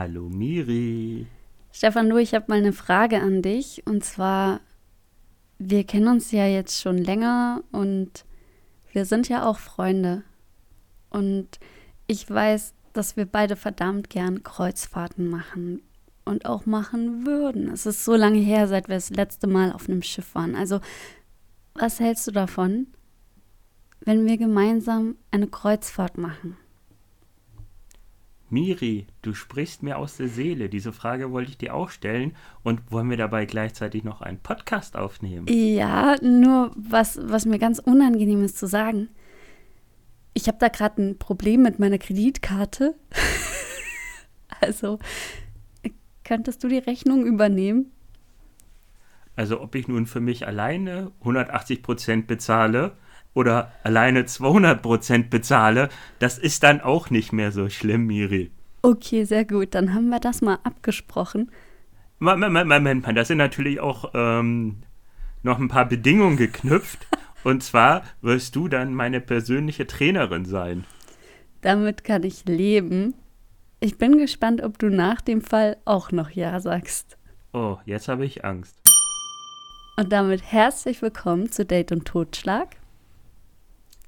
Hallo Miri. Stefan, du, ich habe mal eine Frage an dich. Und zwar, wir kennen uns ja jetzt schon länger und wir sind ja auch Freunde. Und ich weiß, dass wir beide verdammt gern Kreuzfahrten machen und auch machen würden. Es ist so lange her, seit wir das letzte Mal auf einem Schiff waren. Also, was hältst du davon, wenn wir gemeinsam eine Kreuzfahrt machen? Miri, du sprichst mir aus der Seele. Diese Frage wollte ich dir auch stellen. Und wollen wir dabei gleichzeitig noch einen Podcast aufnehmen? Ja, nur was, was mir ganz unangenehm ist zu sagen. Ich habe da gerade ein Problem mit meiner Kreditkarte. also, könntest du die Rechnung übernehmen? Also, ob ich nun für mich alleine 180 Prozent bezahle oder alleine 200 Prozent bezahle, das ist dann auch nicht mehr so schlimm, Miri. Okay, sehr gut. Dann haben wir das mal abgesprochen. Moment, Moment, Moment. Da sind natürlich auch ähm, noch ein paar Bedingungen geknüpft. Und zwar wirst du dann meine persönliche Trainerin sein. Damit kann ich leben. Ich bin gespannt, ob du nach dem Fall auch noch Ja sagst. Oh, jetzt habe ich Angst. Und damit herzlich willkommen zu Date und Totschlag.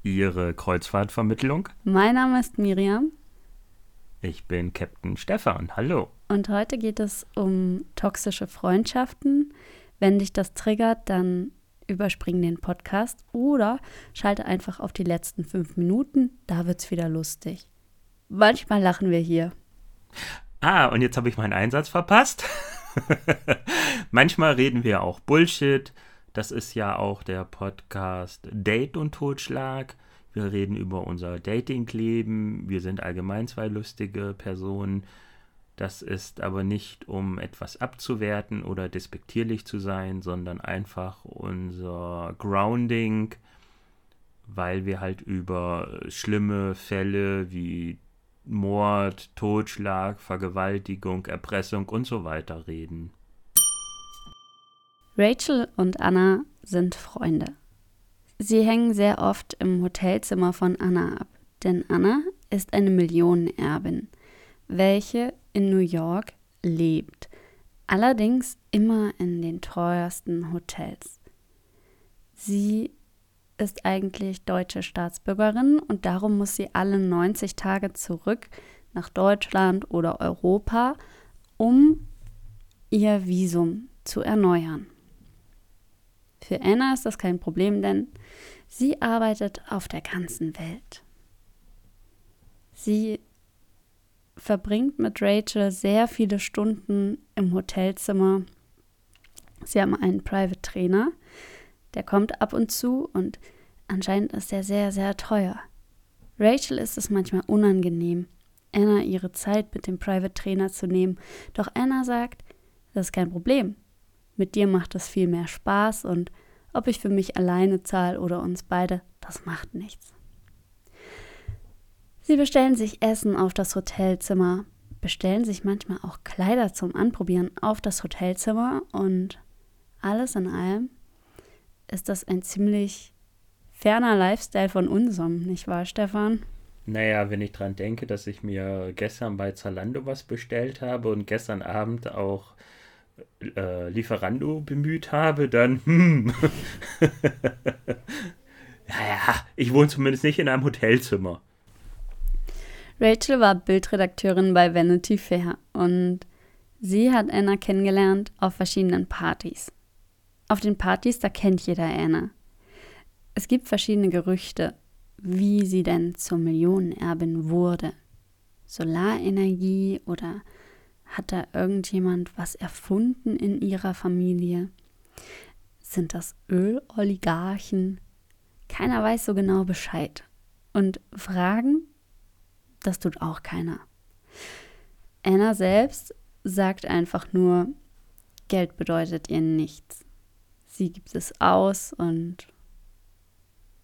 Ihre Kreuzfahrtvermittlung. Mein Name ist Miriam. Ich bin Captain Stefan. Hallo. Und heute geht es um toxische Freundschaften. Wenn dich das triggert, dann überspring den Podcast oder schalte einfach auf die letzten fünf Minuten. Da wird es wieder lustig. Manchmal lachen wir hier. Ah, und jetzt habe ich meinen Einsatz verpasst. Manchmal reden wir auch Bullshit. Das ist ja auch der Podcast Date und Totschlag. Wir reden über unser Datingleben. Wir sind allgemein zwei lustige Personen. Das ist aber nicht, um etwas abzuwerten oder despektierlich zu sein, sondern einfach unser Grounding, weil wir halt über schlimme Fälle wie Mord, Totschlag, Vergewaltigung, Erpressung und so weiter reden. Rachel und Anna sind Freunde. Sie hängen sehr oft im Hotelzimmer von Anna ab, denn Anna ist eine Millionenerbin, welche in New York lebt, allerdings immer in den teuersten Hotels. Sie ist eigentlich deutsche Staatsbürgerin und darum muss sie alle 90 Tage zurück nach Deutschland oder Europa, um ihr Visum zu erneuern. Für Anna ist das kein Problem, denn sie arbeitet auf der ganzen Welt. Sie verbringt mit Rachel sehr viele Stunden im Hotelzimmer. Sie haben einen Private Trainer, der kommt ab und zu und anscheinend ist er sehr, sehr teuer. Rachel ist es manchmal unangenehm, Anna ihre Zeit mit dem Private Trainer zu nehmen, doch Anna sagt, das ist kein Problem. Mit dir macht es viel mehr Spaß und ob ich für mich alleine zahle oder uns beide, das macht nichts. Sie bestellen sich Essen auf das Hotelzimmer, bestellen sich manchmal auch Kleider zum Anprobieren auf das Hotelzimmer und alles in allem ist das ein ziemlich ferner Lifestyle von unserem, nicht wahr, Stefan? Naja, wenn ich dran denke, dass ich mir gestern bei Zalando was bestellt habe und gestern Abend auch äh, Lieferando bemüht habe, dann, hm. naja, ich wohne zumindest nicht in einem Hotelzimmer. Rachel war Bildredakteurin bei Vanity Fair und sie hat Anna kennengelernt auf verschiedenen Partys. Auf den Partys, da kennt jeder Anna. Es gibt verschiedene Gerüchte, wie sie denn zur Millionenerbin wurde. Solarenergie oder hat da irgendjemand was erfunden in ihrer Familie? Sind das Öloligarchen? Keiner weiß so genau Bescheid. Und Fragen, das tut auch keiner. Anna selbst sagt einfach nur, Geld bedeutet ihr nichts. Sie gibt es aus und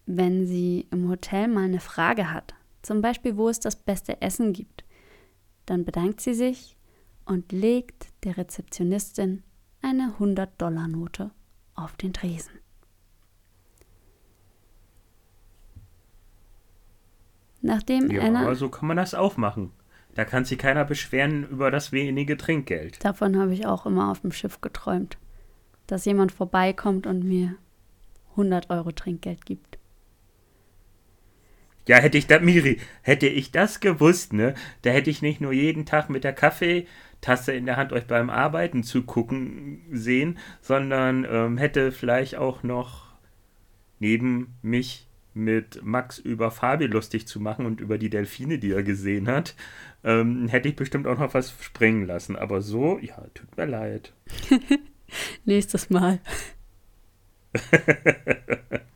wenn sie im Hotel mal eine Frage hat, zum Beispiel wo es das beste Essen gibt, dann bedankt sie sich und legt der Rezeptionistin eine 100-Dollar-Note auf den Tresen. Nachdem ja, Anna. aber so kann man das auch machen. Da kann sich keiner beschweren über das wenige Trinkgeld. Davon habe ich auch immer auf dem Schiff geträumt. Dass jemand vorbeikommt und mir 100 Euro Trinkgeld gibt. Ja, hätte ich da, Miri, hätte ich das gewusst, ne, da hätte ich nicht nur jeden Tag mit der Kaffeetasse in der Hand euch beim Arbeiten zugucken sehen, sondern ähm, hätte vielleicht auch noch neben mich mit Max über Fabi lustig zu machen und über die Delfine, die er gesehen hat, ähm, hätte ich bestimmt auch noch was springen lassen. Aber so, ja, tut mir leid. Nächstes Mal.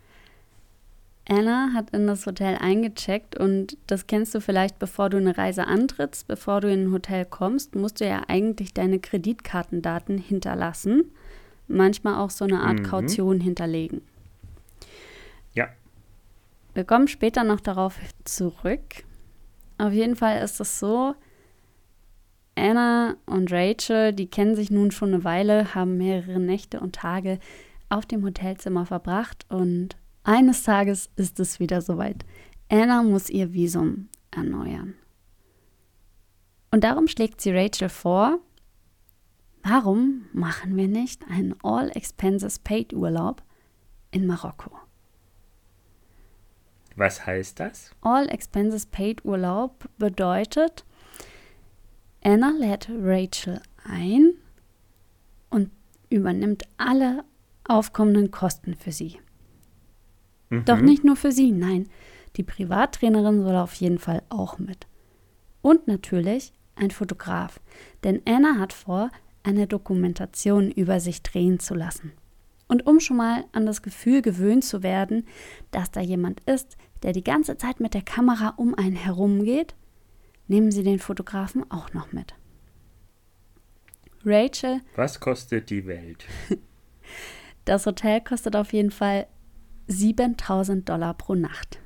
Anna hat in das Hotel eingecheckt und das kennst du vielleicht, bevor du eine Reise antrittst, bevor du in ein Hotel kommst, musst du ja eigentlich deine Kreditkartendaten hinterlassen, manchmal auch so eine Art mhm. Kaution hinterlegen. Ja. Wir kommen später noch darauf zurück. Auf jeden Fall ist es so, Anna und Rachel, die kennen sich nun schon eine Weile, haben mehrere Nächte und Tage auf dem Hotelzimmer verbracht und eines Tages ist es wieder soweit. Anna muss ihr Visum erneuern. Und darum schlägt sie Rachel vor, warum machen wir nicht einen All Expenses Paid Urlaub in Marokko? Was heißt das? All Expenses Paid Urlaub bedeutet, Anna lädt Rachel ein und übernimmt alle aufkommenden Kosten für sie. Mhm. Doch nicht nur für sie, nein, die Privattrainerin soll auf jeden Fall auch mit. Und natürlich ein Fotograf, denn Anna hat vor, eine Dokumentation über sich drehen zu lassen. Und um schon mal an das Gefühl gewöhnt zu werden, dass da jemand ist, der die ganze Zeit mit der Kamera um einen herum geht, nehmen Sie den Fotografen auch noch mit. Rachel. Was kostet die Welt? Das Hotel kostet auf jeden Fall 7000 Dollar pro Nacht.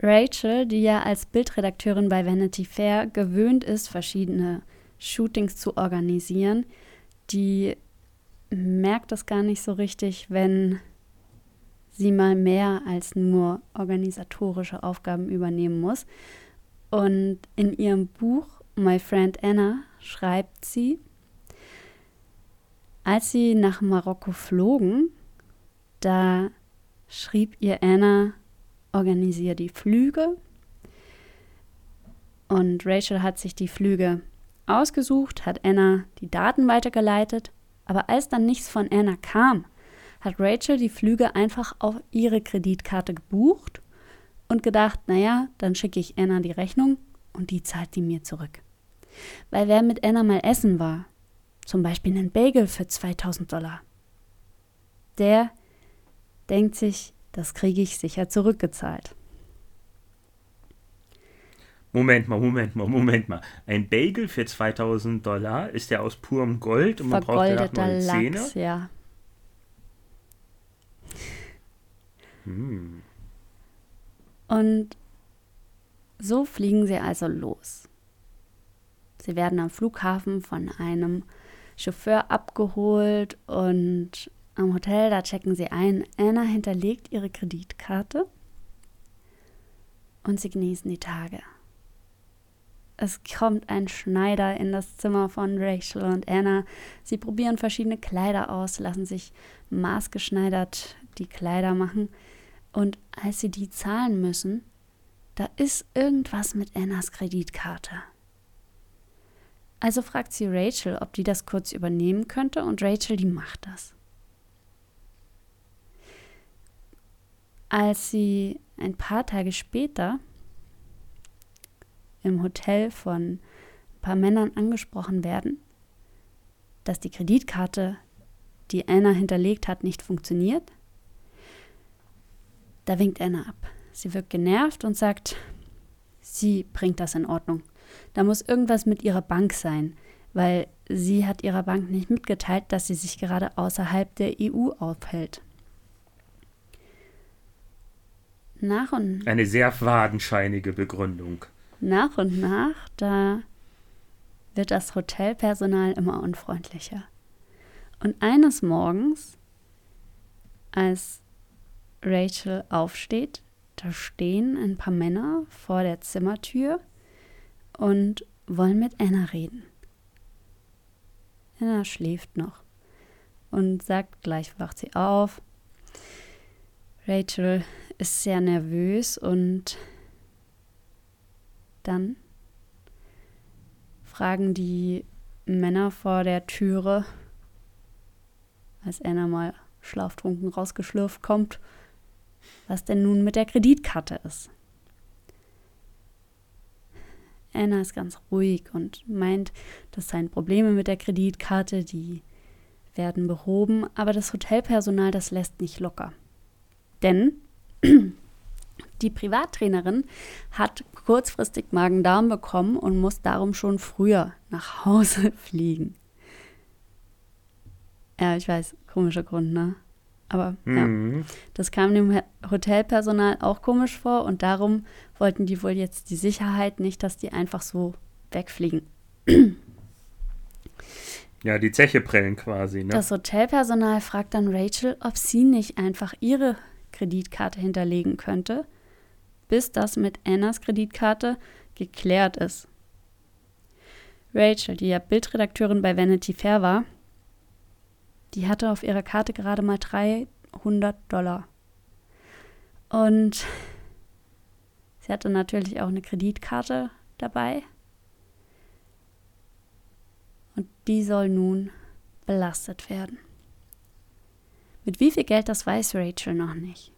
Rachel, die ja als Bildredakteurin bei Vanity Fair gewöhnt ist, verschiedene Shootings zu organisieren, die merkt das gar nicht so richtig, wenn sie mal mehr als nur organisatorische Aufgaben übernehmen muss. Und in ihrem Buch My Friend Anna schreibt sie, als sie nach Marokko flogen, da schrieb ihr Anna, organisiere die Flüge. Und Rachel hat sich die Flüge ausgesucht, hat Anna die Daten weitergeleitet. Aber als dann nichts von Anna kam, hat Rachel die Flüge einfach auf ihre Kreditkarte gebucht und gedacht, naja, dann schicke ich Anna die Rechnung und die zahlt die mir zurück. Weil wer mit Anna mal essen war, zum Beispiel einen Bagel für 2000 Dollar. Der denkt sich, das kriege ich sicher zurückgezahlt. Moment mal, Moment mal, Moment mal. Ein Bagel für 2000 Dollar, ist der aus purem Gold und man braucht danach neue Zähne? Lachs, ja. Hm. Und so fliegen sie also los. Sie werden am Flughafen von einem Chauffeur abgeholt und am Hotel, da checken sie ein. Anna hinterlegt ihre Kreditkarte und sie genießen die Tage. Es kommt ein Schneider in das Zimmer von Rachel und Anna. Sie probieren verschiedene Kleider aus, lassen sich maßgeschneidert die Kleider machen. Und als sie die zahlen müssen, da ist irgendwas mit Annas Kreditkarte. Also fragt sie Rachel, ob die das kurz übernehmen könnte und Rachel, die macht das. Als sie ein paar Tage später im Hotel von ein paar Männern angesprochen werden, dass die Kreditkarte, die Anna hinterlegt hat, nicht funktioniert, da winkt Anna ab. Sie wirkt genervt und sagt, sie bringt das in Ordnung. Da muss irgendwas mit ihrer Bank sein, weil sie hat ihrer Bank nicht mitgeteilt, dass sie sich gerade außerhalb der EU aufhält. Nach und Eine sehr fadenscheinige Begründung. nach und nach, da wird das Hotelpersonal immer unfreundlicher. Und eines Morgens, als Rachel aufsteht, da stehen ein paar Männer vor der Zimmertür und wollen mit Anna reden. Anna schläft noch und sagt, gleich wacht sie auf. Rachel ist sehr nervös und dann fragen die Männer vor der Türe, als Anna mal schlaftrunken rausgeschlürft kommt, was denn nun mit der Kreditkarte ist. Anna ist ganz ruhig und meint, das seien Probleme mit der Kreditkarte, die werden behoben, aber das Hotelpersonal, das lässt nicht locker. Denn die Privattrainerin hat kurzfristig Magen-Darm bekommen und muss darum schon früher nach Hause fliegen. Ja, ich weiß, komischer Grund, ne? Aber ja, Mhm. das kam dem Hotelpersonal auch komisch vor und darum wollten die wohl jetzt die Sicherheit nicht, dass die einfach so wegfliegen. Ja, die Zeche prellen quasi, ne? Das Hotelpersonal fragt dann Rachel, ob sie nicht einfach ihre Kreditkarte hinterlegen könnte, bis das mit Annas Kreditkarte geklärt ist. Rachel, die ja Bildredakteurin bei Vanity Fair war, die hatte auf ihrer Karte gerade mal 300 Dollar. Und sie hatte natürlich auch eine Kreditkarte dabei. Und die soll nun belastet werden. Mit wie viel Geld, das weiß Rachel noch nicht.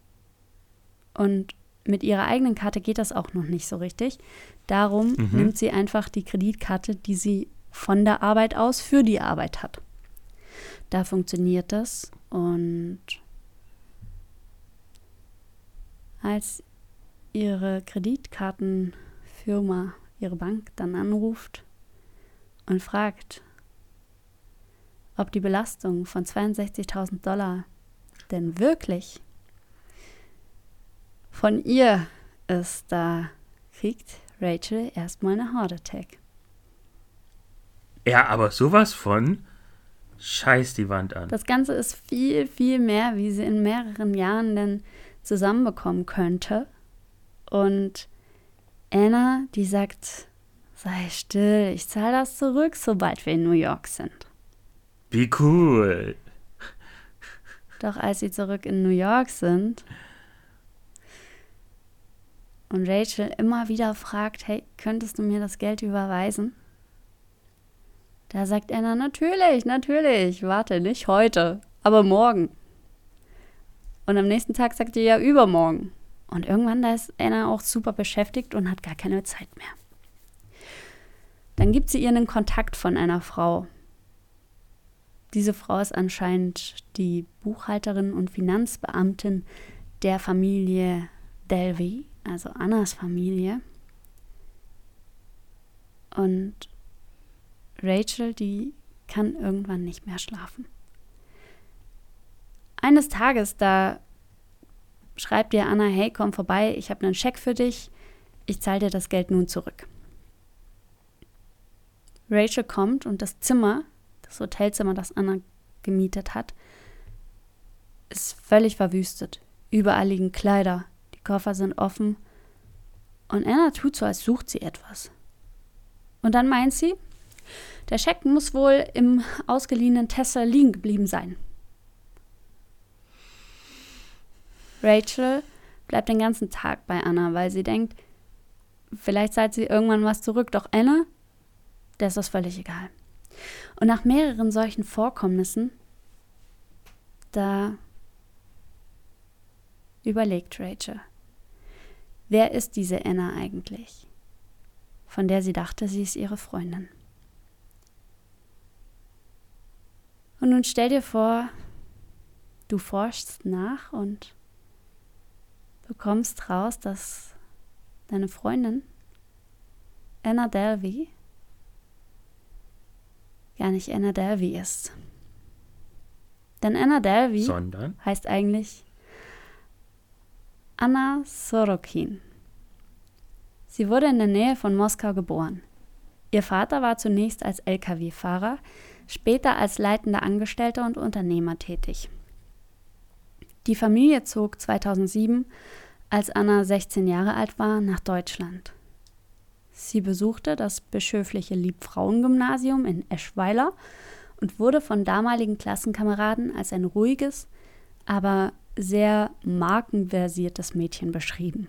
Und mit ihrer eigenen Karte geht das auch noch nicht so richtig. Darum Mhm. nimmt sie einfach die Kreditkarte, die sie von der Arbeit aus für die Arbeit hat. Da funktioniert das und als ihre Kreditkartenfirma, ihre Bank dann anruft und fragt, ob die Belastung von 62.000 Dollar denn wirklich von ihr ist, da kriegt Rachel erstmal eine Heart Attack. Ja, aber sowas von scheiß die Wand an. Das Ganze ist viel, viel mehr, wie sie in mehreren Jahren denn zusammenbekommen könnte. Und Anna, die sagt, sei still, ich zahle das zurück, sobald wir in New York sind. Wie cool. Doch als sie zurück in New York sind und Rachel immer wieder fragt, hey, könntest du mir das Geld überweisen? Da sagt Anna, natürlich, natürlich, warte, nicht heute, aber morgen. Und am nächsten Tag sagt sie ja übermorgen. Und irgendwann da ist Anna auch super beschäftigt und hat gar keine Zeit mehr. Dann gibt sie ihr einen Kontakt von einer Frau. Diese Frau ist anscheinend die Buchhalterin und Finanzbeamtin der Familie Delvey, also Annas Familie. Und Rachel, die kann irgendwann nicht mehr schlafen. Eines Tages, da schreibt ihr Anna, hey, komm vorbei, ich habe einen Scheck für dich, ich zahle dir das Geld nun zurück. Rachel kommt und das Zimmer, das Hotelzimmer, das Anna gemietet hat, ist völlig verwüstet. Überall liegen Kleider, die Koffer sind offen und Anna tut so, als sucht sie etwas. Und dann meint sie, der Scheck muss wohl im ausgeliehenen Tesla liegen geblieben sein. Rachel bleibt den ganzen Tag bei Anna, weil sie denkt, vielleicht zahlt sie irgendwann was zurück. Doch Anna, der ist das völlig egal. Und nach mehreren solchen Vorkommnissen, da überlegt Rachel, wer ist diese Anna eigentlich, von der sie dachte, sie ist ihre Freundin. Und nun stell dir vor, du forschst nach und bekommst raus, dass deine Freundin Anna Delvey gar nicht Anna Delvey ist. Denn Anna Delvey Sondern? heißt eigentlich Anna Sorokin. Sie wurde in der Nähe von Moskau geboren. Ihr Vater war zunächst als Lkw-Fahrer, später als leitender Angestellter und Unternehmer tätig. Die Familie zog 2007, als Anna 16 Jahre alt war, nach Deutschland. Sie besuchte das bischöfliche Liebfrauengymnasium in Eschweiler und wurde von damaligen Klassenkameraden als ein ruhiges, aber sehr markenversiertes Mädchen beschrieben.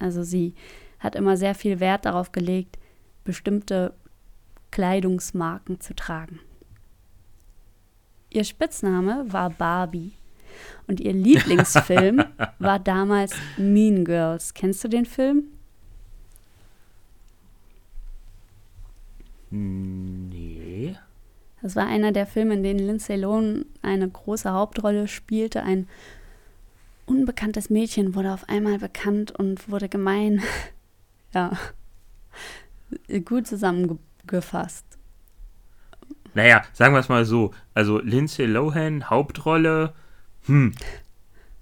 Also sie hat immer sehr viel Wert darauf gelegt, bestimmte Kleidungsmarken zu tragen. Ihr Spitzname war Barbie und ihr Lieblingsfilm war damals Mean Girls. Kennst du den Film? Nee. Das war einer der Filme, in denen Lindsay Lohan eine große Hauptrolle spielte. Ein unbekanntes Mädchen wurde auf einmal bekannt und wurde gemein. ja, gut zusammengefasst. Naja, sagen wir es mal so. Also Lindsay Lohan, Hauptrolle, hm,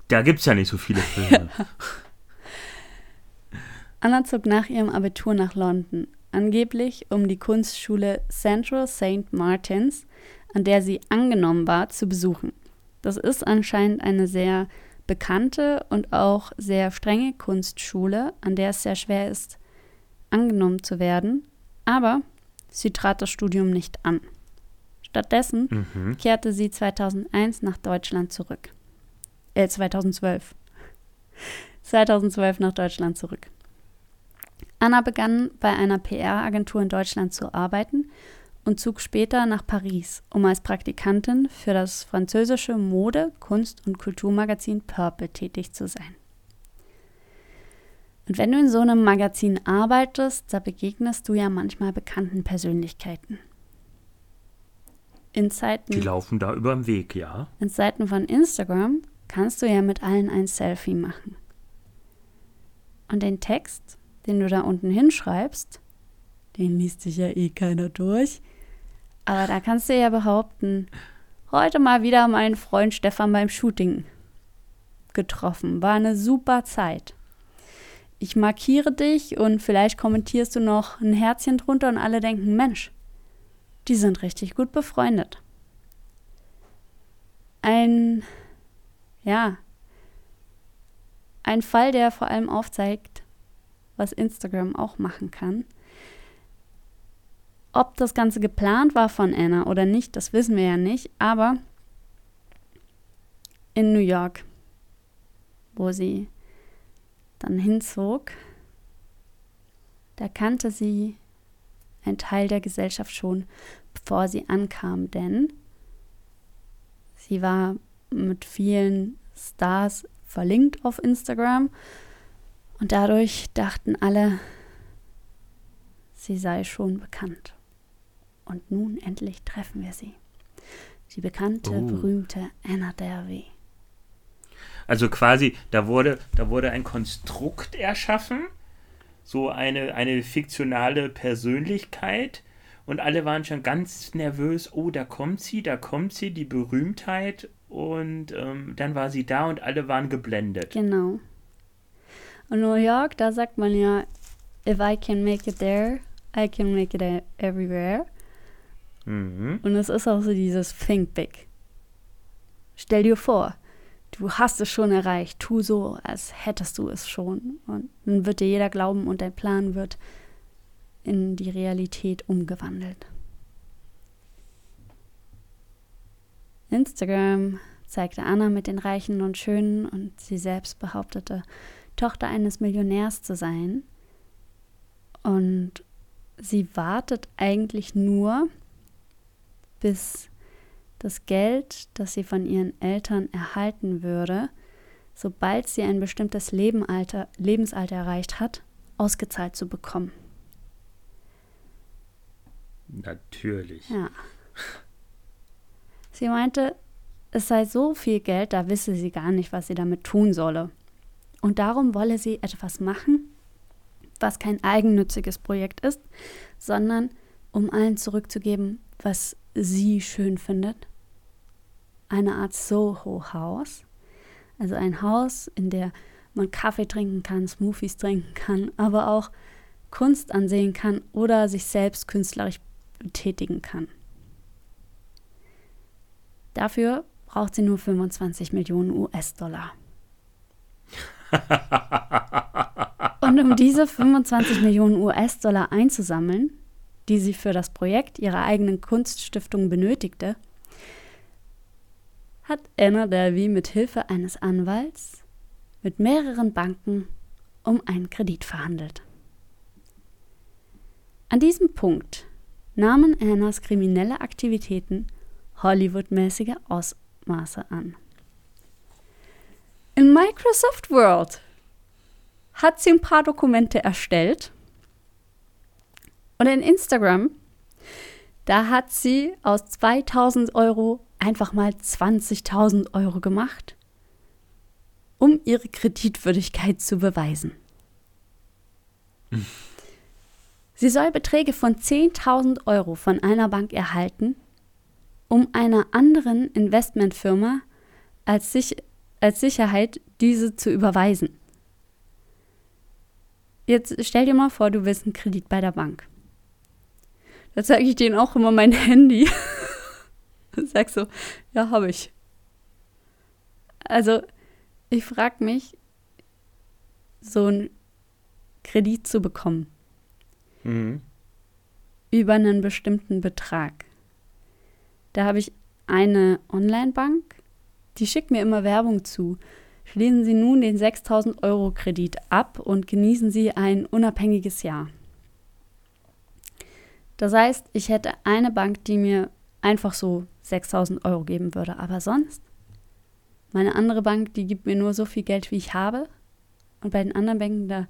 da gibt es ja nicht so viele Filme. Ja. Anna zog nach ihrem Abitur nach London, angeblich um die Kunstschule Central St. Martins, an der sie angenommen war, zu besuchen. Das ist anscheinend eine sehr bekannte und auch sehr strenge Kunstschule, an der es sehr schwer ist, angenommen zu werden, aber sie trat das Studium nicht an. Stattdessen mhm. kehrte sie 2001 nach Deutschland zurück. Äh, 2012. 2012 nach Deutschland zurück. Anna begann bei einer PR-Agentur in Deutschland zu arbeiten und zog später nach Paris, um als Praktikantin für das französische Mode-, Kunst- und Kulturmagazin Purple tätig zu sein. Und wenn du in so einem Magazin arbeitest, da begegnest du ja manchmal bekannten Persönlichkeiten. In Zeiten, Die laufen da über den Weg, ja. In Zeiten von Instagram kannst du ja mit allen ein Selfie machen. Und den Text, den du da unten hinschreibst, den liest sich ja eh keiner durch. Aber da kannst du ja behaupten, heute mal wieder meinen Freund Stefan beim Shooting getroffen. War eine super Zeit ich markiere dich und vielleicht kommentierst du noch ein Herzchen drunter und alle denken, Mensch, die sind richtig gut befreundet. Ein, ja, ein Fall, der vor allem aufzeigt, was Instagram auch machen kann. Ob das Ganze geplant war von Anna oder nicht, das wissen wir ja nicht, aber in New York, wo sie dann hinzog, da kannte sie ein Teil der Gesellschaft schon, bevor sie ankam, denn sie war mit vielen Stars verlinkt auf Instagram und dadurch dachten alle, sie sei schon bekannt. Und nun endlich treffen wir sie. Die bekannte, oh. berühmte Anna Derby. Also quasi, da wurde, da wurde ein Konstrukt erschaffen, so eine, eine fiktionale Persönlichkeit. Und alle waren schon ganz nervös, oh, da kommt sie, da kommt sie, die Berühmtheit. Und ähm, dann war sie da und alle waren geblendet. Genau. Und New York, da sagt man ja, if I can make it there, I can make it everywhere. Mhm. Und es ist auch so dieses Think Big. Stell dir vor, du hast es schon erreicht, tu so, als hättest du es schon. Und dann wird dir jeder glauben und dein Plan wird in die Realität umgewandelt. Instagram zeigte Anna mit den Reichen und Schönen und sie selbst behauptete, Tochter eines Millionärs zu sein. Und sie wartet eigentlich nur, bis das Geld, das sie von ihren Eltern erhalten würde, sobald sie ein bestimmtes Lebenalter, Lebensalter erreicht hat, ausgezahlt zu bekommen. Natürlich. Ja. Sie meinte, es sei so viel Geld, da wisse sie gar nicht, was sie damit tun solle. Und darum wolle sie etwas machen, was kein eigennütziges Projekt ist, sondern um allen zurückzugeben, was sie schön findet. Eine Art Soho-Haus, also ein Haus, in der man Kaffee trinken kann, Smoothies trinken kann, aber auch Kunst ansehen kann oder sich selbst künstlerisch betätigen kann. Dafür braucht sie nur 25 Millionen US-Dollar. Und um diese 25 Millionen US-Dollar einzusammeln, die sie für das Projekt ihrer eigenen Kunststiftung benötigte, hat Anna Delvey mit Hilfe eines Anwalts mit mehreren Banken um einen Kredit verhandelt. An diesem Punkt nahmen Annas kriminelle Aktivitäten Hollywood-mäßige Ausmaße an. In Microsoft World hat sie ein paar Dokumente erstellt. Und in Instagram, da hat sie aus 2000 Euro einfach mal 20.000 Euro gemacht, um ihre Kreditwürdigkeit zu beweisen. Sie soll Beträge von 10.000 Euro von einer Bank erhalten, um einer anderen Investmentfirma als, sich, als Sicherheit diese zu überweisen. Jetzt stell dir mal vor, du willst einen Kredit bei der Bank. Da zeige ich denen auch immer mein Handy. Sag so, ja, habe ich. Also, ich frage mich, so einen Kredit zu bekommen. Mhm. Über einen bestimmten Betrag. Da habe ich eine Online-Bank, die schickt mir immer Werbung zu. Schließen Sie nun den 6000 Euro Kredit ab und genießen Sie ein unabhängiges Jahr. Das heißt, ich hätte eine Bank, die mir einfach so 6000 Euro geben würde, aber sonst, meine andere Bank, die gibt mir nur so viel Geld, wie ich habe. Und bei den anderen Banken, da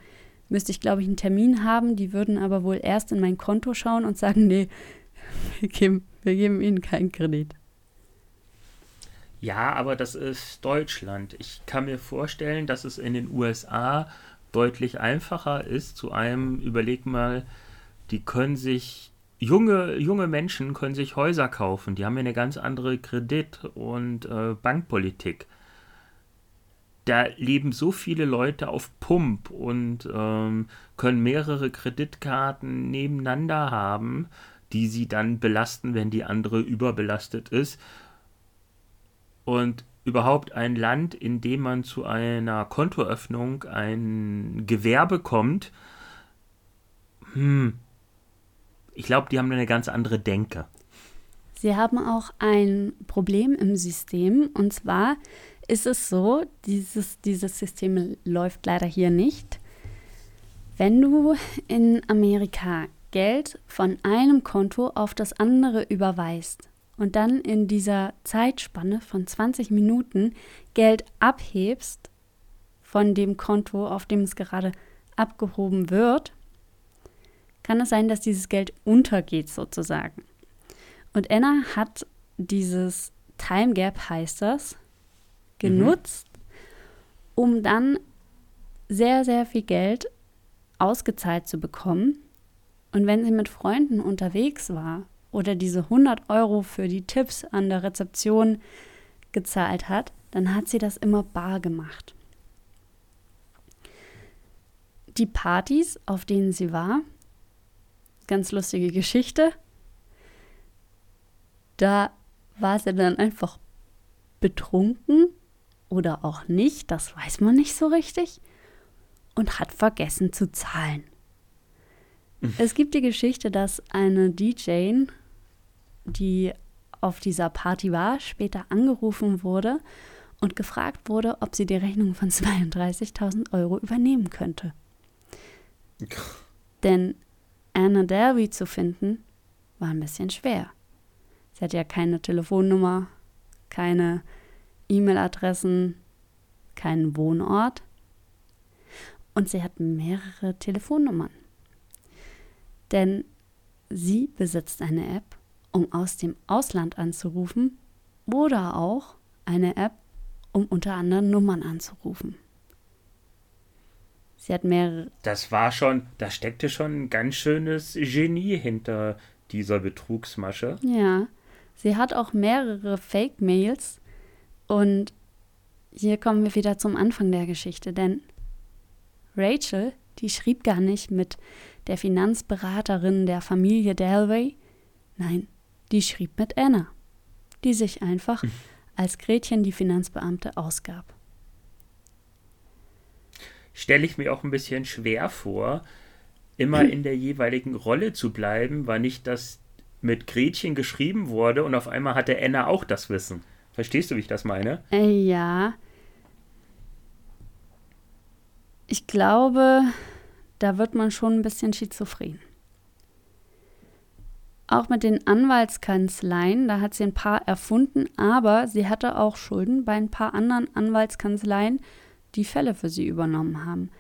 müsste ich, glaube ich, einen Termin haben. Die würden aber wohl erst in mein Konto schauen und sagen, nee, wir geben, wir geben Ihnen keinen Kredit. Ja, aber das ist Deutschland. Ich kann mir vorstellen, dass es in den USA deutlich einfacher ist. Zu einem, überleg mal, die können sich, junge, junge Menschen können sich Häuser kaufen. Die haben ja eine ganz andere Kredit- und äh, Bankpolitik. Da leben so viele Leute auf Pump und ähm, können mehrere Kreditkarten nebeneinander haben, die sie dann belasten, wenn die andere überbelastet ist und überhaupt ein Land, in dem man zu einer Kontoöffnung ein Gewerbe kommt, hm, ich glaube, die haben eine ganz andere Denke. Sie haben auch ein Problem im System und zwar ist es so, dieses, dieses System läuft leider hier nicht. Wenn du in Amerika Geld von einem Konto auf das andere überweist, und dann in dieser Zeitspanne von 20 Minuten Geld abhebst von dem Konto, auf dem es gerade abgehoben wird, kann es sein, dass dieses Geld untergeht sozusagen. Und Anna hat dieses Time Gap, heißt das, genutzt, mhm. um dann sehr, sehr viel Geld ausgezahlt zu bekommen. Und wenn sie mit Freunden unterwegs war oder diese 100 Euro für die Tipps an der Rezeption gezahlt hat, dann hat sie das immer bar gemacht. Die Partys, auf denen sie war, ganz lustige Geschichte, da war sie dann einfach betrunken oder auch nicht, das weiß man nicht so richtig, und hat vergessen zu zahlen. Es gibt die Geschichte, dass eine DJ, die auf dieser Party war, später angerufen wurde und gefragt wurde, ob sie die Rechnung von 32.000 Euro übernehmen könnte. Denn Anna Derby zu finden, war ein bisschen schwer. Sie hatte ja keine Telefonnummer, keine E-Mail-Adressen, keinen Wohnort und sie hat mehrere Telefonnummern. Denn sie besitzt eine App, um aus dem Ausland anzurufen oder auch eine App, um unter anderem Nummern anzurufen. Sie hat mehrere. Das war schon, da steckte schon ein ganz schönes Genie hinter dieser Betrugsmasche. Ja. Sie hat auch mehrere Fake-Mails. Und hier kommen wir wieder zum Anfang der Geschichte, denn Rachel, die schrieb gar nicht mit der Finanzberaterin der Familie Dalway. Nein, die schrieb mit Anna, die sich einfach als Gretchen die Finanzbeamte ausgab stelle ich mir auch ein bisschen schwer vor, immer in der jeweiligen Rolle zu bleiben, weil nicht das mit Gretchen geschrieben wurde und auf einmal hatte Anna auch das Wissen. Verstehst du, wie ich das meine? Äh, ja. Ich glaube, da wird man schon ein bisschen schizophren. Auch mit den Anwaltskanzleien, da hat sie ein paar erfunden, aber sie hatte auch Schulden bei ein paar anderen Anwaltskanzleien, die Fälle für sie übernommen haben.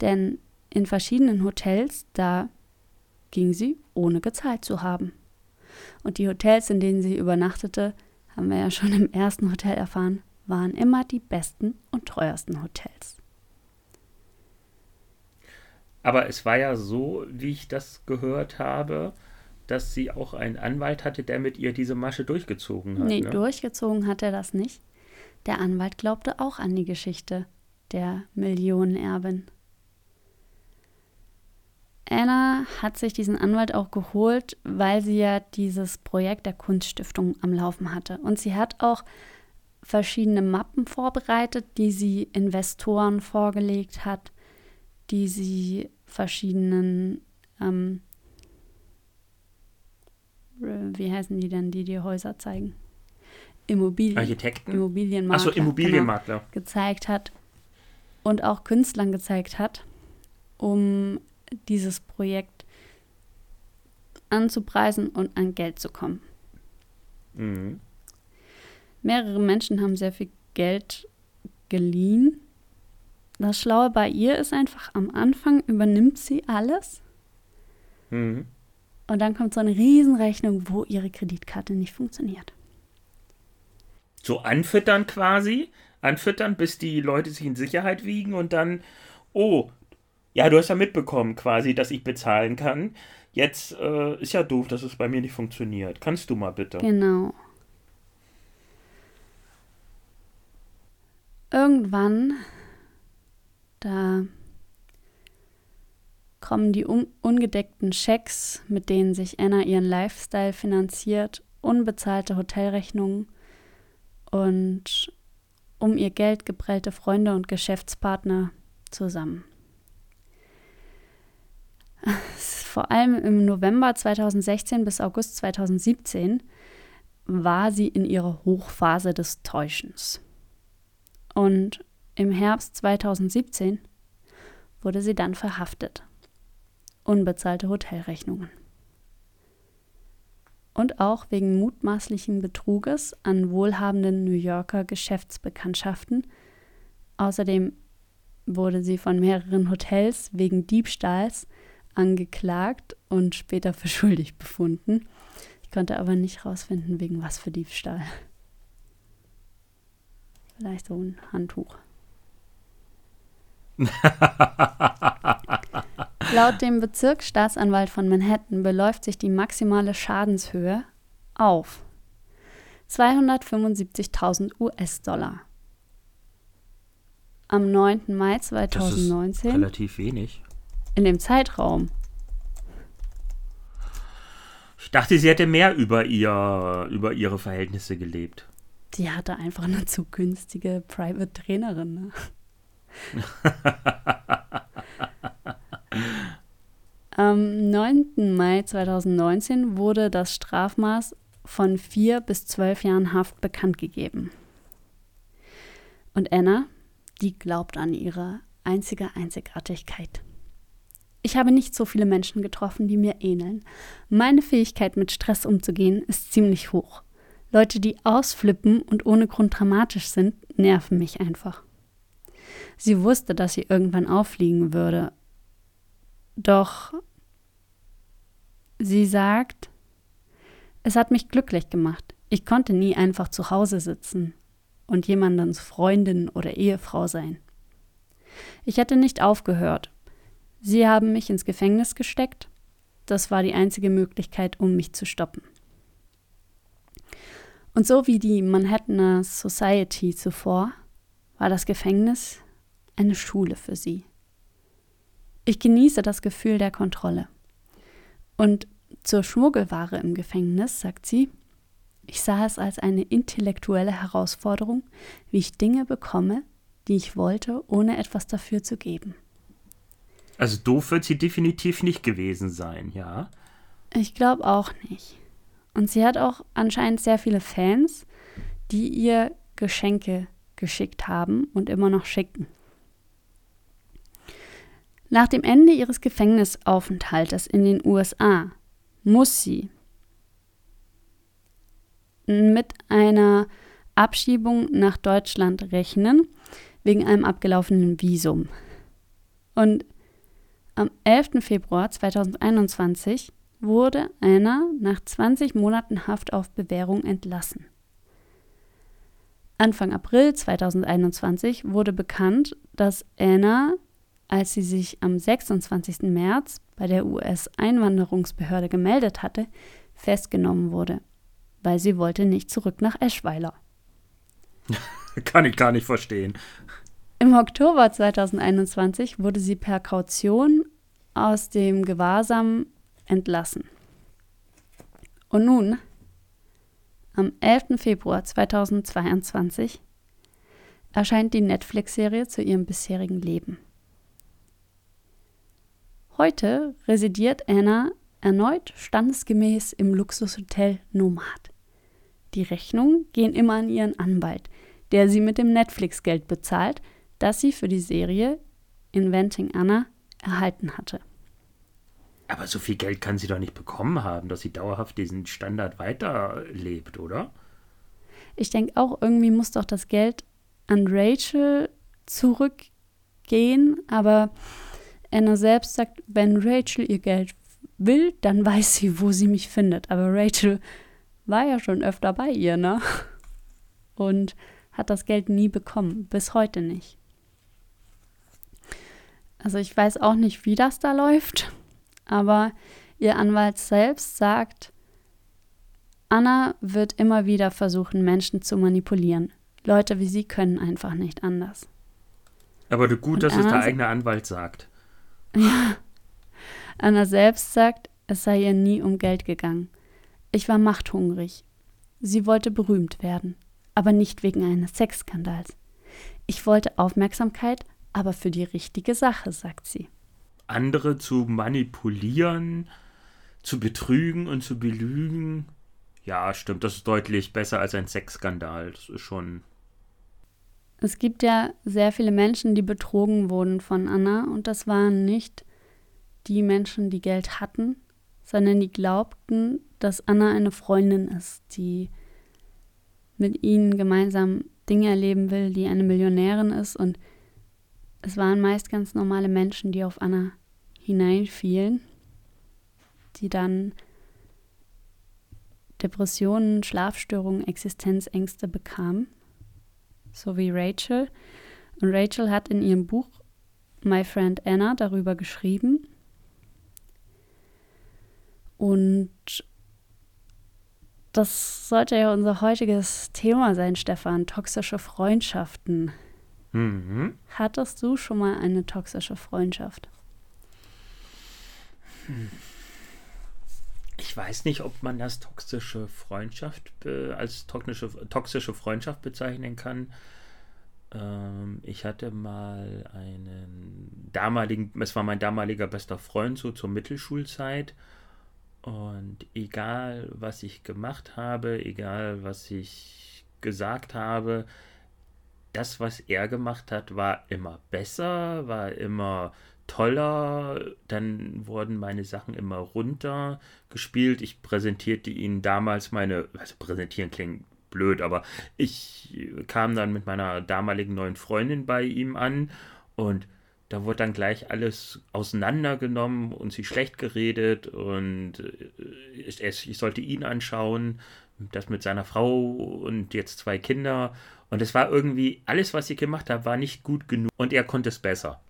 Denn in verschiedenen Hotels, da ging sie, ohne gezahlt zu haben. Und die Hotels, in denen sie übernachtete, haben wir ja schon im ersten Hotel erfahren, waren immer die besten und teuersten Hotels. Aber es war ja so, wie ich das gehört habe, dass sie auch einen Anwalt hatte, der mit ihr diese Masche durchgezogen hat. Nee, ne? durchgezogen hat er das nicht. Der Anwalt glaubte auch an die Geschichte der Millionenerbin. Anna hat sich diesen Anwalt auch geholt, weil sie ja dieses Projekt der Kunststiftung am Laufen hatte. Und sie hat auch verschiedene Mappen vorbereitet, die sie Investoren vorgelegt hat, die sie verschiedenen, ähm, wie heißen die denn, die die Häuser zeigen? Immobilien, Architekten? Immobilienmakler, Achso, Immobilienmakler. Genau, gezeigt hat und auch Künstlern gezeigt hat, um dieses Projekt anzupreisen und an Geld zu kommen. Mhm. Mehrere Menschen haben sehr viel Geld geliehen. Das Schlaue bei ihr ist einfach, am Anfang übernimmt sie alles. Mhm. Und dann kommt so eine Riesenrechnung, wo ihre Kreditkarte nicht funktioniert. So anfüttern quasi? Anfüttern, bis die Leute sich in Sicherheit wiegen und dann, oh, ja, du hast ja mitbekommen quasi, dass ich bezahlen kann. Jetzt äh, ist ja doof, dass es bei mir nicht funktioniert. Kannst du mal bitte? Genau. Irgendwann, da kommen die un ungedeckten Schecks, mit denen sich Anna ihren Lifestyle finanziert, unbezahlte Hotelrechnungen und um ihr Geld geprellte Freunde und Geschäftspartner zusammen. Vor allem im November 2016 bis August 2017 war sie in ihrer Hochphase des Täuschens. Und im Herbst 2017 wurde sie dann verhaftet. Unbezahlte Hotelrechnungen und auch wegen mutmaßlichen Betruges an wohlhabenden New Yorker Geschäftsbekanntschaften. Außerdem wurde sie von mehreren Hotels wegen Diebstahls angeklagt und später für schuldig befunden. Ich konnte aber nicht herausfinden, wegen was für Diebstahl. Vielleicht so ein Handtuch. Laut dem Bezirksstaatsanwalt von Manhattan beläuft sich die maximale Schadenshöhe auf 275.000 US-Dollar. Am 9. Mai 2019. Das ist relativ wenig. In dem Zeitraum. Ich dachte, sie hätte mehr über, ihr, über ihre Verhältnisse gelebt. Die hatte einfach eine zu günstige Private Trainerin. Ne? Am 9. Mai 2019 wurde das Strafmaß von vier bis zwölf Jahren Haft bekannt gegeben. Und Anna, die glaubt an ihre einzige Einzigartigkeit. Ich habe nicht so viele Menschen getroffen, die mir ähneln. Meine Fähigkeit, mit Stress umzugehen, ist ziemlich hoch. Leute, die ausflippen und ohne Grund dramatisch sind, nerven mich einfach. Sie wusste, dass sie irgendwann auffliegen würde doch sie sagt, es hat mich glücklich gemacht. Ich konnte nie einfach zu Hause sitzen und jemandens Freundin oder Ehefrau sein. Ich hätte nicht aufgehört. Sie haben mich ins Gefängnis gesteckt. Das war die einzige Möglichkeit, um mich zu stoppen. Und so wie die Manhattaner Society zuvor, war das Gefängnis eine Schule für sie. Ich genieße das Gefühl der Kontrolle. Und zur Schmuggelware im Gefängnis sagt sie, ich sah es als eine intellektuelle Herausforderung, wie ich Dinge bekomme, die ich wollte, ohne etwas dafür zu geben. Also doof wird sie definitiv nicht gewesen sein, ja? Ich glaube auch nicht. Und sie hat auch anscheinend sehr viele Fans, die ihr Geschenke geschickt haben und immer noch schicken. Nach dem Ende ihres Gefängnisaufenthaltes in den USA muss sie mit einer Abschiebung nach Deutschland rechnen, wegen einem abgelaufenen Visum. Und am 11. Februar 2021 wurde Anna nach 20 Monaten Haft auf Bewährung entlassen. Anfang April 2021 wurde bekannt, dass Anna, als sie sich am 26. März bei der US-Einwanderungsbehörde gemeldet hatte, festgenommen wurde, weil sie wollte nicht zurück nach Eschweiler. Kann ich gar nicht verstehen. Im Oktober 2021 wurde sie per Kaution aus dem Gewahrsam entlassen. Und nun, am 11. Februar 2022, erscheint die Netflix-Serie zu ihrem bisherigen Leben. Heute residiert Anna erneut standesgemäß im Luxushotel Nomad. Die Rechnungen gehen immer an ihren Anwalt, der sie mit dem Netflix-Geld bezahlt, das sie für die Serie Inventing Anna erhalten hatte. Aber so viel Geld kann sie doch nicht bekommen haben, dass sie dauerhaft diesen Standard weiterlebt, oder? Ich denke auch, irgendwie muss doch das Geld an Rachel zurückgehen, aber Anna selbst sagt, wenn Rachel ihr Geld will, dann weiß sie, wo sie mich findet. Aber Rachel war ja schon öfter bei ihr, ne? Und hat das Geld nie bekommen, bis heute nicht. Also ich weiß auch nicht, wie das da läuft, aber ihr Anwalt selbst sagt, Anna wird immer wieder versuchen, Menschen zu manipulieren. Leute wie sie können einfach nicht anders. Aber gut, Und dass Anna es der eigene Anwalt sagt. Anna selbst sagt, es sei ihr nie um Geld gegangen. Ich war machthungrig. Sie wollte berühmt werden, aber nicht wegen eines Sexskandals. Ich wollte Aufmerksamkeit, aber für die richtige Sache, sagt sie. Andere zu manipulieren, zu betrügen und zu belügen, ja, stimmt, das ist deutlich besser als ein Sexskandal. Das ist schon. Es gibt ja sehr viele Menschen, die betrogen wurden von Anna. Und das waren nicht die Menschen, die Geld hatten, sondern die glaubten, dass Anna eine Freundin ist, die mit ihnen gemeinsam Dinge erleben will, die eine Millionärin ist. Und es waren meist ganz normale Menschen, die auf Anna hineinfielen, die dann Depressionen, Schlafstörungen, Existenzängste bekamen, so wie Rachel. Und Rachel hat in ihrem Buch My Friend Anna darüber geschrieben. Und das sollte ja unser heutiges Thema sein, Stefan, toxische Freundschaften. Mhm. Hattest du schon mal eine toxische Freundschaft? Hm. Ich weiß nicht, ob man das toxische Freundschaft als toxische, toxische Freundschaft bezeichnen kann. Ähm, ich hatte mal einen damaligen, es war mein damaliger bester Freund so zur Mittelschulzeit. Und egal, was ich gemacht habe, egal, was ich gesagt habe, das, was er gemacht hat, war immer besser, war immer toller. Dann wurden meine Sachen immer runter gespielt. Ich präsentierte ihnen damals meine, also präsentieren klingt blöd, aber ich kam dann mit meiner damaligen neuen Freundin bei ihm an und da wurde dann gleich alles auseinandergenommen und sie schlecht geredet und äh, ich sollte ihn anschauen, das mit seiner Frau und jetzt zwei Kinder Und es war irgendwie, alles, was ich gemacht habe, war nicht gut genug und er konnte es besser.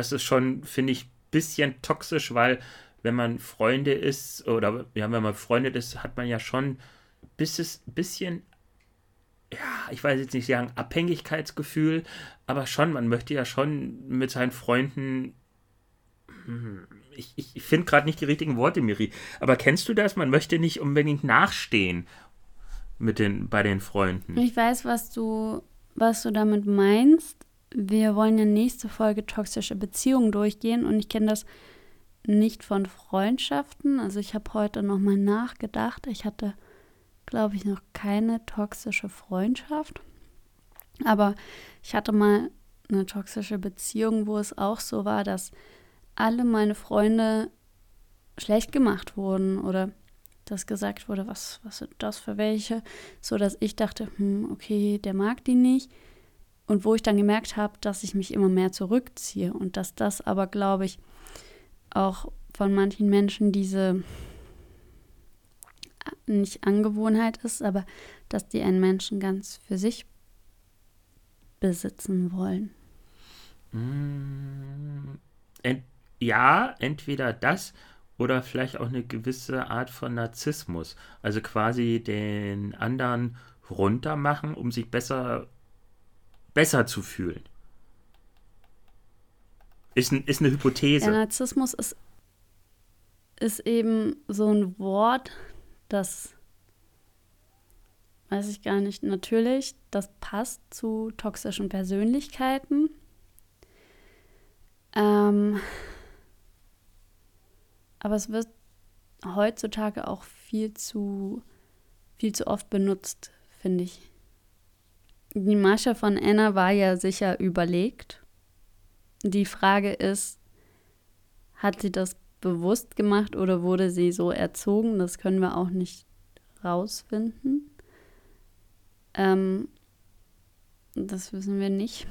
Das ist schon, finde ich, ein bisschen toxisch, weil wenn man Freunde ist oder ja, wenn man befreundet ist, hat man ja schon bis es bisschen, ja, ich weiß jetzt nicht sagen, Abhängigkeitsgefühl, aber schon, man möchte ja schon mit seinen Freunden. Hm, ich, ich finde gerade nicht die richtigen Worte, Miri. Aber kennst du das? Man möchte nicht unbedingt nachstehen mit den, bei den Freunden. Ich weiß, was du, was du damit meinst. Wir wollen ja nächste Folge toxische Beziehungen durchgehen und ich kenne das nicht von Freundschaften. Also ich habe heute nochmal nachgedacht. Ich hatte, glaube ich, noch keine toxische Freundschaft. Aber ich hatte mal eine toxische Beziehung, wo es auch so war, dass alle meine Freunde schlecht gemacht wurden oder dass gesagt wurde, was, was sind das für welche, so dass ich dachte, hm, okay, der mag die nicht. Und wo ich dann gemerkt habe, dass ich mich immer mehr zurückziehe und dass das aber, glaube ich, auch von manchen Menschen diese nicht Angewohnheit ist, aber dass die einen Menschen ganz für sich besitzen wollen. Mm, ent ja, entweder das oder vielleicht auch eine gewisse Art von Narzissmus. Also quasi den anderen runtermachen, um sich besser, besser zu fühlen. Ist, ist eine Hypothese. Ja, Narzissmus ist, ist eben so ein Wort, das weiß ich gar nicht, natürlich, das passt zu toxischen Persönlichkeiten. Ähm, aber es wird heutzutage auch viel zu, viel zu oft benutzt, finde ich. Die Masche von Anna war ja sicher überlegt. Die Frage ist, hat sie das bewusst gemacht oder wurde sie so erzogen? Das können wir auch nicht rausfinden. Ähm, das wissen wir nicht.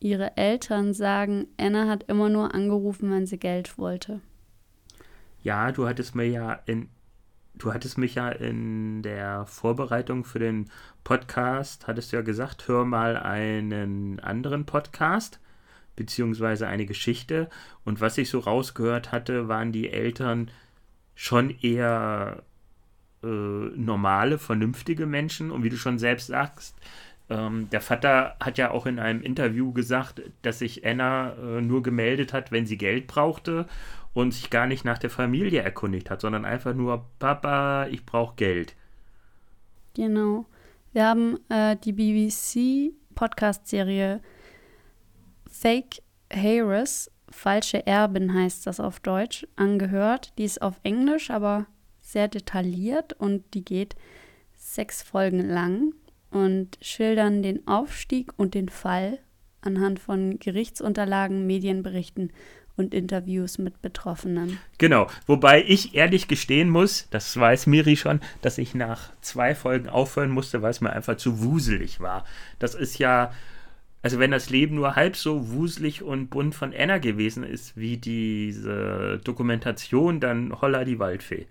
Ihre Eltern sagen, Anna hat immer nur angerufen, wenn sie Geld wollte. Ja, du hattest mir ja in du hattest mich ja in der Vorbereitung für den Podcast, hattest du ja gesagt, hör mal einen anderen Podcast, beziehungsweise eine Geschichte. Und was ich so rausgehört hatte, waren die Eltern schon eher äh, normale, vernünftige Menschen. Und wie du schon selbst sagst, ähm, der Vater hat ja auch in einem Interview gesagt, dass sich Anna äh, nur gemeldet hat, wenn sie Geld brauchte und sich gar nicht nach der Familie erkundigt hat, sondern einfach nur, Papa, ich brauche Geld. Genau. Wir haben äh, die BBC-Podcast-Serie Fake Harris, falsche Erbin heißt das auf Deutsch, angehört. Die ist auf Englisch, aber sehr detailliert und die geht sechs Folgen lang und schildern den Aufstieg und den Fall anhand von Gerichtsunterlagen, Medienberichten und Interviews mit Betroffenen. Genau, wobei ich ehrlich gestehen muss, das weiß Miri schon, dass ich nach zwei Folgen aufhören musste, weil es mir einfach zu wuselig war. Das ist ja, also wenn das Leben nur halb so wuselig und bunt von Anna gewesen ist, wie diese Dokumentation, dann holla die Waldfee.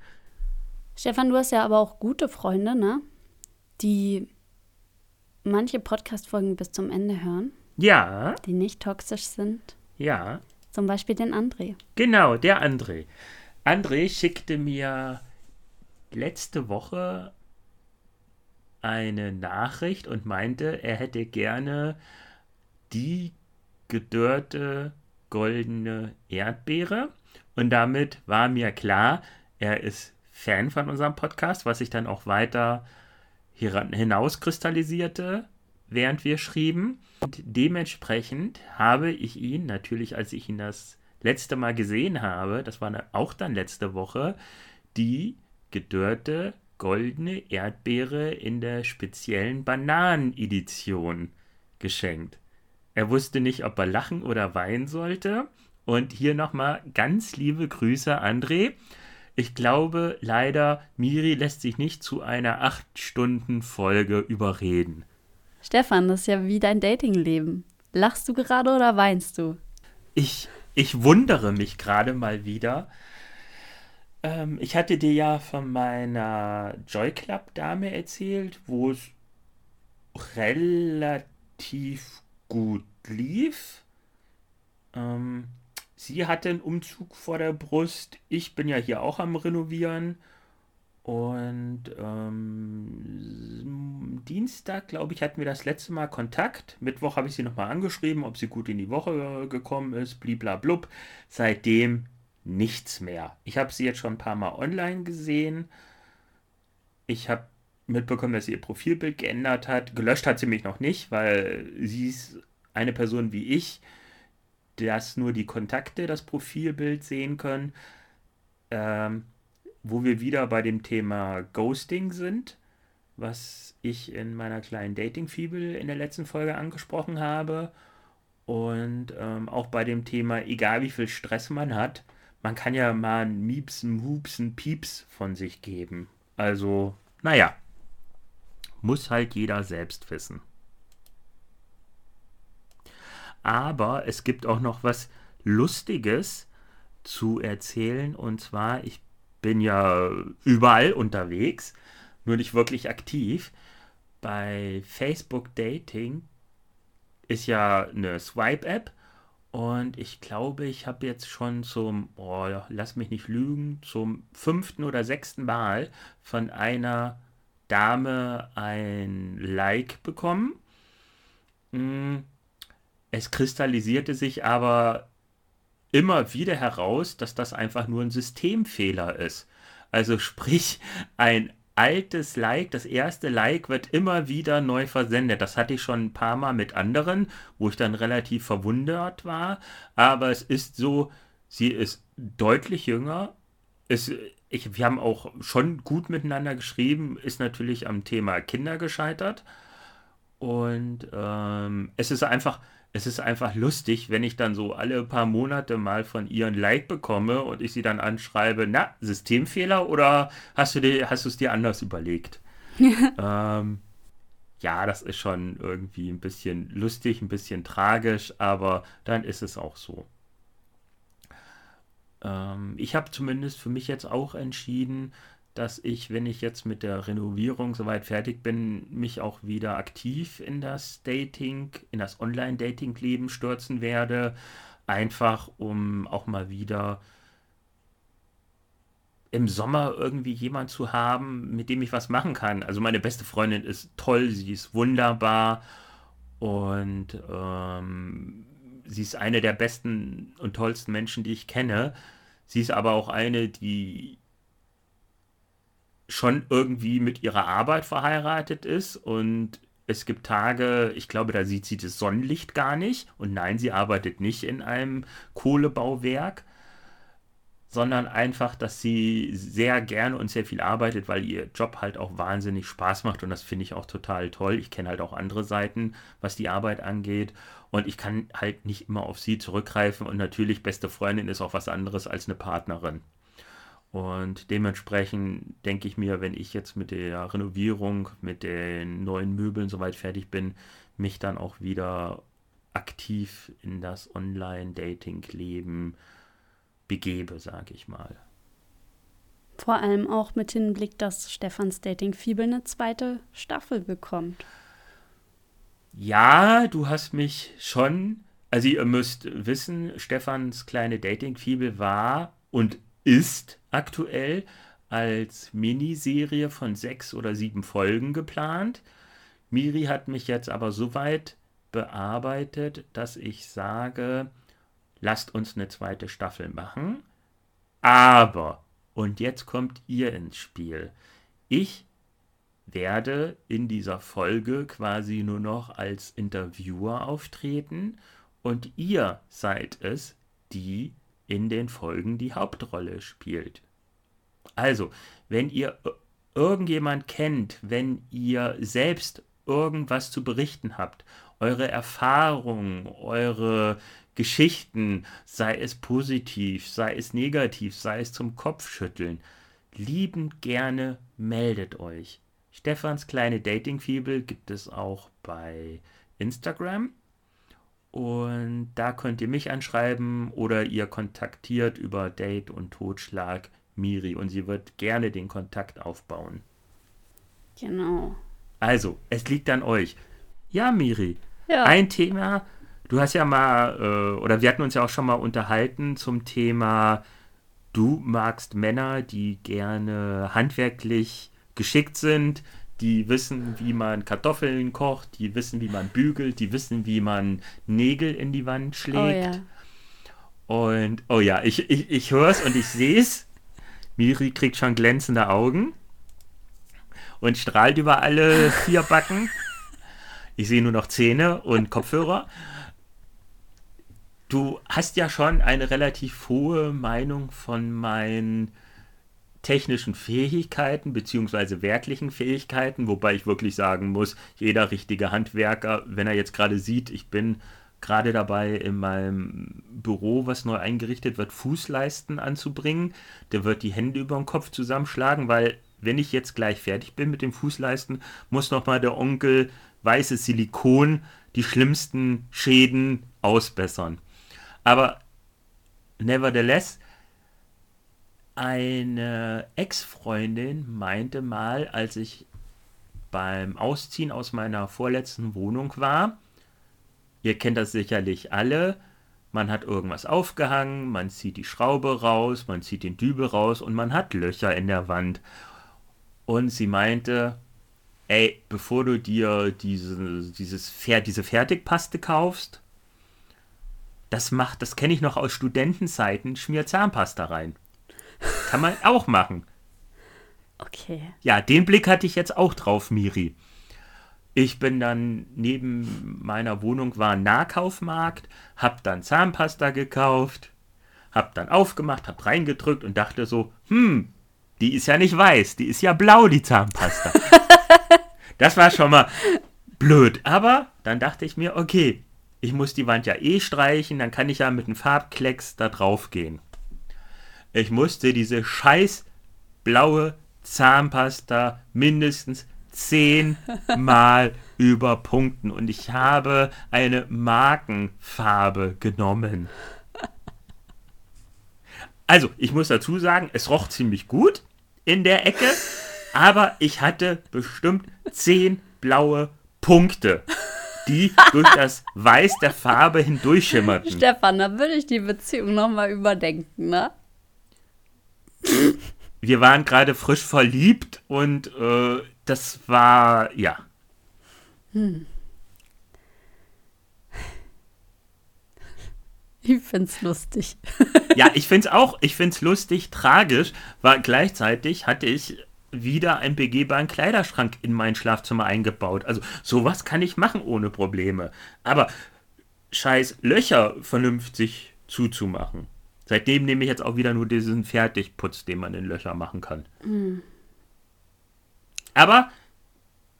Stefan, du hast ja aber auch gute Freunde, ne? Die manche Podcast-Folgen bis zum Ende hören. Ja. Die nicht toxisch sind. Ja. Zum Beispiel den André. Genau, der André. André schickte mir letzte Woche eine Nachricht und meinte, er hätte gerne die gedörrte goldene Erdbeere. Und damit war mir klar, er ist Fan von unserem Podcast, was sich dann auch weiter hinauskristallisierte, während wir schrieben. Und dementsprechend habe ich ihn natürlich, als ich ihn das letzte Mal gesehen habe, das war auch dann letzte Woche, die gedörrte goldene Erdbeere in der speziellen Bananenedition geschenkt. Er wusste nicht, ob er lachen oder weinen sollte. Und hier nochmal ganz liebe Grüße, André. Ich glaube leider, Miri lässt sich nicht zu einer 8-Stunden-Folge überreden. Stefan, das ist ja wie dein Datingleben. Lachst du gerade oder weinst du? Ich, ich wundere mich gerade mal wieder. Ähm, ich hatte dir ja von meiner Joy Club Dame erzählt, wo es relativ gut lief. Ähm, sie hatte einen Umzug vor der Brust. Ich bin ja hier auch am Renovieren. Und ähm, Dienstag, glaube ich, hatten wir das letzte Mal Kontakt. Mittwoch habe ich sie nochmal angeschrieben, ob sie gut in die Woche gekommen ist, bliblablub. Seitdem nichts mehr. Ich habe sie jetzt schon ein paar Mal online gesehen. Ich habe mitbekommen, dass sie ihr Profilbild geändert hat. Gelöscht hat sie mich noch nicht, weil sie ist eine Person wie ich, dass nur die Kontakte das Profilbild sehen können. Ähm, wo wir wieder bei dem Thema Ghosting sind, was ich in meiner kleinen Dating-Fibel in der letzten Folge angesprochen habe. Und ähm, auch bei dem Thema, egal wie viel Stress man hat, man kann ja mal ein Miepsen, Hupsen, Pieps von sich geben. Also, naja, muss halt jeder selbst wissen. Aber es gibt auch noch was Lustiges zu erzählen. Und zwar, ich bin ja überall unterwegs, nur nicht wirklich aktiv. Bei Facebook Dating ist ja eine Swipe-App und ich glaube, ich habe jetzt schon zum, oh, lass mich nicht lügen, zum fünften oder sechsten Mal von einer Dame ein Like bekommen. Hm, es kristallisierte sich aber immer wieder heraus, dass das einfach nur ein Systemfehler ist. Also sprich, ein altes Like, das erste Like wird immer wieder neu versendet. Das hatte ich schon ein paar Mal mit anderen, wo ich dann relativ verwundert war. Aber es ist so, sie ist deutlich jünger. Es, ich, wir haben auch schon gut miteinander geschrieben, ist natürlich am Thema Kinder gescheitert. Und ähm, es ist einfach, es ist einfach lustig, wenn ich dann so alle paar Monate mal von ihr ein Like bekomme und ich sie dann anschreibe, na, Systemfehler oder hast du dir, hast du es dir anders überlegt? ähm, ja, das ist schon irgendwie ein bisschen lustig, ein bisschen tragisch, aber dann ist es auch so. Ähm, ich habe zumindest für mich jetzt auch entschieden, dass ich, wenn ich jetzt mit der Renovierung soweit fertig bin, mich auch wieder aktiv in das Dating, in das Online-Dating-Leben stürzen werde. Einfach um auch mal wieder im Sommer irgendwie jemand zu haben, mit dem ich was machen kann. Also meine beste Freundin ist toll, sie ist wunderbar und ähm, sie ist eine der besten und tollsten Menschen, die ich kenne. Sie ist aber auch eine, die schon irgendwie mit ihrer Arbeit verheiratet ist und es gibt Tage, ich glaube, da sieht sie das Sonnenlicht gar nicht. Und nein, sie arbeitet nicht in einem Kohlebauwerk, sondern einfach, dass sie sehr gerne und sehr viel arbeitet, weil ihr Job halt auch wahnsinnig Spaß macht. Und das finde ich auch total toll. Ich kenne halt auch andere Seiten, was die Arbeit angeht. Und ich kann halt nicht immer auf sie zurückgreifen. Und natürlich, beste Freundin ist auch was anderes als eine Partnerin. Und dementsprechend denke ich mir, wenn ich jetzt mit der Renovierung, mit den neuen Möbeln soweit fertig bin, mich dann auch wieder aktiv in das Online-Dating-Leben begebe, sage ich mal. Vor allem auch mit Hinblick, dass Stefans Dating-Fibel eine zweite Staffel bekommt. Ja, du hast mich schon. Also, ihr müsst wissen, Stefans kleine Dating-Fibel war und ist aktuell als Miniserie von sechs oder sieben Folgen geplant. Miri hat mich jetzt aber so weit bearbeitet, dass ich sage, lasst uns eine zweite Staffel machen. Aber, und jetzt kommt ihr ins Spiel. Ich werde in dieser Folge quasi nur noch als Interviewer auftreten und ihr seid es, die in den Folgen die Hauptrolle spielt. Also, wenn ihr irgendjemand kennt, wenn ihr selbst irgendwas zu berichten habt, eure Erfahrungen, eure Geschichten, sei es positiv, sei es negativ, sei es zum Kopfschütteln, liebend gerne meldet euch. Stefans kleine Datingfibel gibt es auch bei Instagram. Und da könnt ihr mich anschreiben oder ihr kontaktiert über Date und Totschlag Miri und sie wird gerne den Kontakt aufbauen. Genau. Also, es liegt an euch. Ja, Miri, Ja. ein Thema, du hast ja mal, äh, oder wir hatten uns ja auch schon mal unterhalten zum Thema, du magst Männer, die gerne handwerklich geschickt sind, die wissen, wie man Kartoffeln kocht, die wissen, wie man bügelt, die wissen, wie man Nägel in die Wand Oh schlägt. ja. Und, oh ja, ich, ich, ich höre es und ich sehe es. Miri kriegt schon glänzende Augen und strahlt über alle vier Backen. Ich sehe nur noch Zähne und Kopfhörer. Du hast ja schon eine relativ hohe Meinung von meinen technischen Fähigkeiten beziehungsweise werklichen Fähigkeiten, wobei ich wirklich sagen muss, jeder richtige Handwerker, wenn er jetzt gerade sieht, ich bin gerade dabei in meinem Büro, was neu eingerichtet wird, Fußleisten anzubringen, der wird die Hände über den Kopf zusammenschlagen, weil wenn ich jetzt gleich fertig bin mit dem Fußleisten, muss nochmal der Onkel weißes Silikon die schlimmsten Schäden ausbessern. Aber nevertheless, eine Ex-Freundin meinte mal, als ich beim Ausziehen aus meiner vorletzten Wohnung war, ihr kennt das sicherlich alle, man hat irgendwas aufgehangen, man zieht die Schraube raus, man zieht den Dübel raus und man hat Löcher in der Wand. Und sie meinte, ey, bevor du dir diese, dieses, diese Fertigpaste kaufst, das macht, das kenne ich noch aus Studentenzeiten, schmier Zahnpasta rein. Kann man auch machen. Okay. Ja, den Blick hatte ich jetzt auch drauf, Miri. Ich bin dann neben meiner Wohnung war ein Nahkaufmarkt, hab dann Zahnpasta gekauft, hab dann aufgemacht, hab reingedrückt und dachte so, hm, die ist ja nicht weiß, die ist ja blau, die Zahnpasta. das war schon mal blöd, aber dann dachte ich mir, okay, ich muss die Wand ja eh streichen, dann kann ich ja mit einem Farbklecks da drauf gehen. Ich musste diese scheiß blaue Zahnpasta mindestens zehnmal überpunkten und ich habe eine Markenfarbe genommen. Also, ich muss dazu sagen, es roch ziemlich gut in der Ecke, aber ich hatte bestimmt zehn blaue Punkte, die durch das Weiß der Farbe hindurchschimmerten. Stefan, da würde ich die Beziehung nochmal überdenken, ne? Wir waren gerade frisch verliebt und äh, das war, ja. Ich find's lustig. Ja, ich find's auch, ich find's lustig, tragisch, weil gleichzeitig hatte ich wieder einen begehbaren Kleiderschrank in mein Schlafzimmer eingebaut. Also sowas kann ich machen ohne Probleme. Aber scheiß Löcher vernünftig zuzumachen. Seitdem nehme ich jetzt auch wieder nur diesen Fertigputz, den man in Löcher machen kann. Aber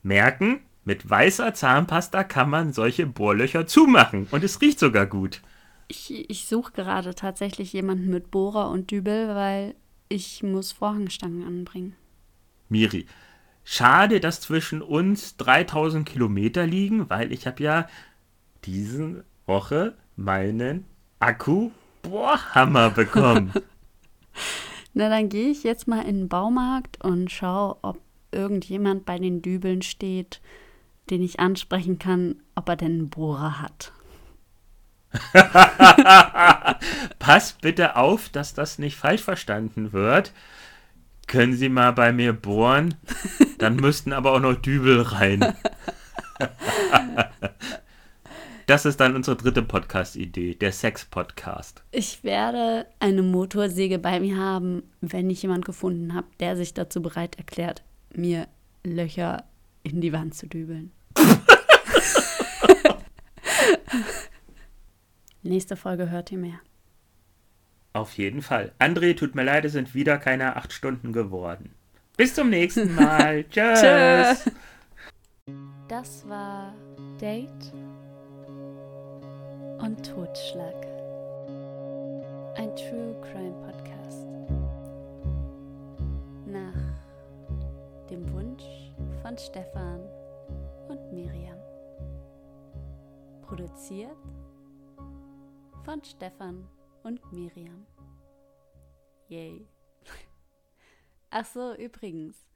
merken, mit weißer Zahnpasta kann man solche Bohrlöcher zumachen. Und es riecht sogar gut. Ich, ich suche gerade tatsächlich jemanden mit Bohrer und Dübel, weil ich muss Vorhangstangen anbringen. Miri, schade, dass zwischen uns 3000 Kilometer liegen, weil ich habe ja diese Woche meinen Akku-Bohrhammer bekommen. Na, dann gehe ich jetzt mal in den Baumarkt und schaue, ob irgendjemand bei den Dübeln steht, den ich ansprechen kann, ob er denn einen Bohrer hat. Pass bitte auf, dass das nicht falsch verstanden wird. Können Sie mal bei mir bohren? Dann müssten aber auch noch Dübel rein. Das ist dann unsere dritte Podcast-Idee, der Sex-Podcast. Ich werde eine Motorsäge bei mir haben, wenn ich jemand gefunden habe, der sich dazu bereit erklärt, mir Löcher in die Wand zu dübeln. Nächste Folge hört ihr mehr. Auf jeden Fall. André, tut mir leid, es sind wieder keine acht Stunden geworden. Bis zum nächsten Mal. Tschüss. Das war Date und Totschlag. Ein True Crime Podcast. Nach dem Wunsch von Stefan und Miriam. Produziert von Stefan und Miriam. Yay. Ach so, übrigens,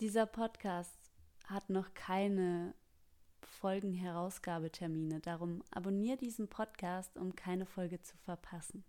dieser Podcast hat noch keine Folgenherausgabetermine. Darum abonniere diesen Podcast, um keine Folge zu verpassen.